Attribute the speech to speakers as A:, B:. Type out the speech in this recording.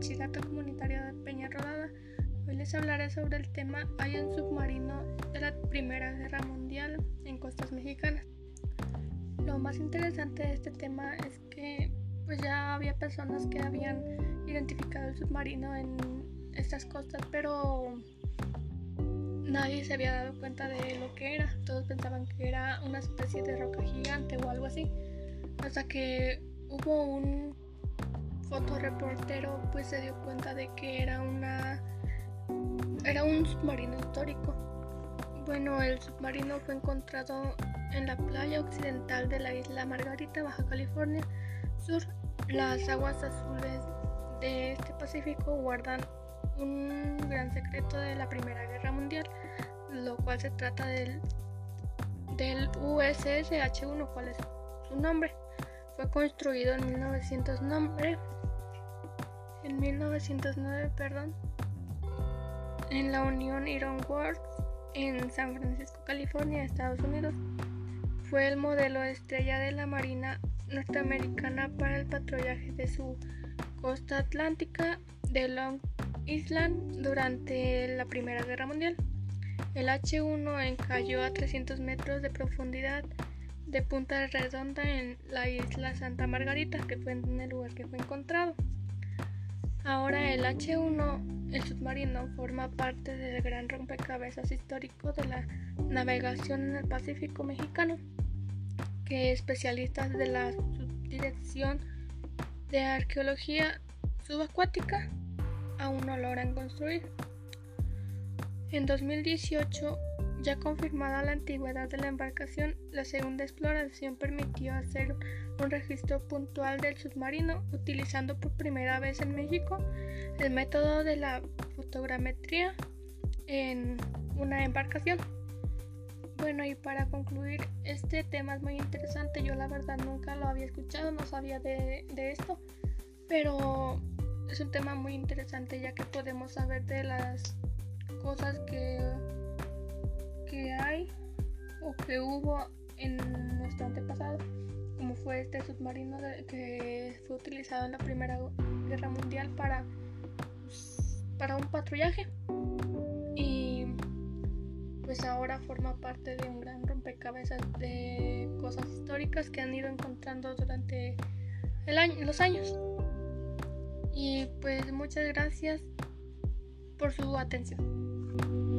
A: Bachillerato Comunitario de Peña Rodada. Hoy les hablaré sobre el tema Hay un submarino de la Primera Guerra Mundial en costas mexicanas. Lo más interesante de este tema es que pues ya había personas que habían identificado el submarino en estas costas, pero nadie se había dado cuenta de lo que era. Todos pensaban que era una especie de roca gigante o algo así. Hasta que hubo un fotoreportero pues se dio cuenta de que era una era un submarino histórico. Bueno, el submarino fue encontrado en la playa occidental de la isla Margarita, Baja California Sur. Las aguas azules de este Pacífico guardan un gran secreto de la Primera Guerra Mundial, lo cual se trata del, del USS H1, cuál es su nombre. Fue construido en 1909, en 1909, perdón, en la Unión Iron Works en San Francisco, California, Estados Unidos. Fue el modelo estrella de la Marina norteamericana para el patrullaje de su costa atlántica de Long Island durante la Primera Guerra Mundial. El H-1 encalló a 300 metros de profundidad de Punta Redonda en la isla Santa Margarita, que fue en el lugar que fue encontrado. Ahora el H-1, el submarino, forma parte del gran rompecabezas histórico de la navegación en el Pacífico mexicano, que especialistas de la Subdirección de Arqueología Subacuática aún no logran construir. En 2018 ya confirmada la antigüedad de la embarcación, la segunda exploración permitió hacer un registro puntual del submarino utilizando por primera vez en México el método de la fotogrametría en una embarcación. Bueno, y para concluir, este tema es muy interesante. Yo la verdad nunca lo había escuchado, no sabía de, de esto, pero es un tema muy interesante ya que podemos saber de las cosas que que hay o que hubo en nuestro antepasado, como fue este submarino que fue utilizado en la Primera Guerra Mundial para, para un patrullaje. Y pues ahora forma parte de un gran rompecabezas de cosas históricas que han ido encontrando durante el año, los años. Y pues muchas gracias por su atención.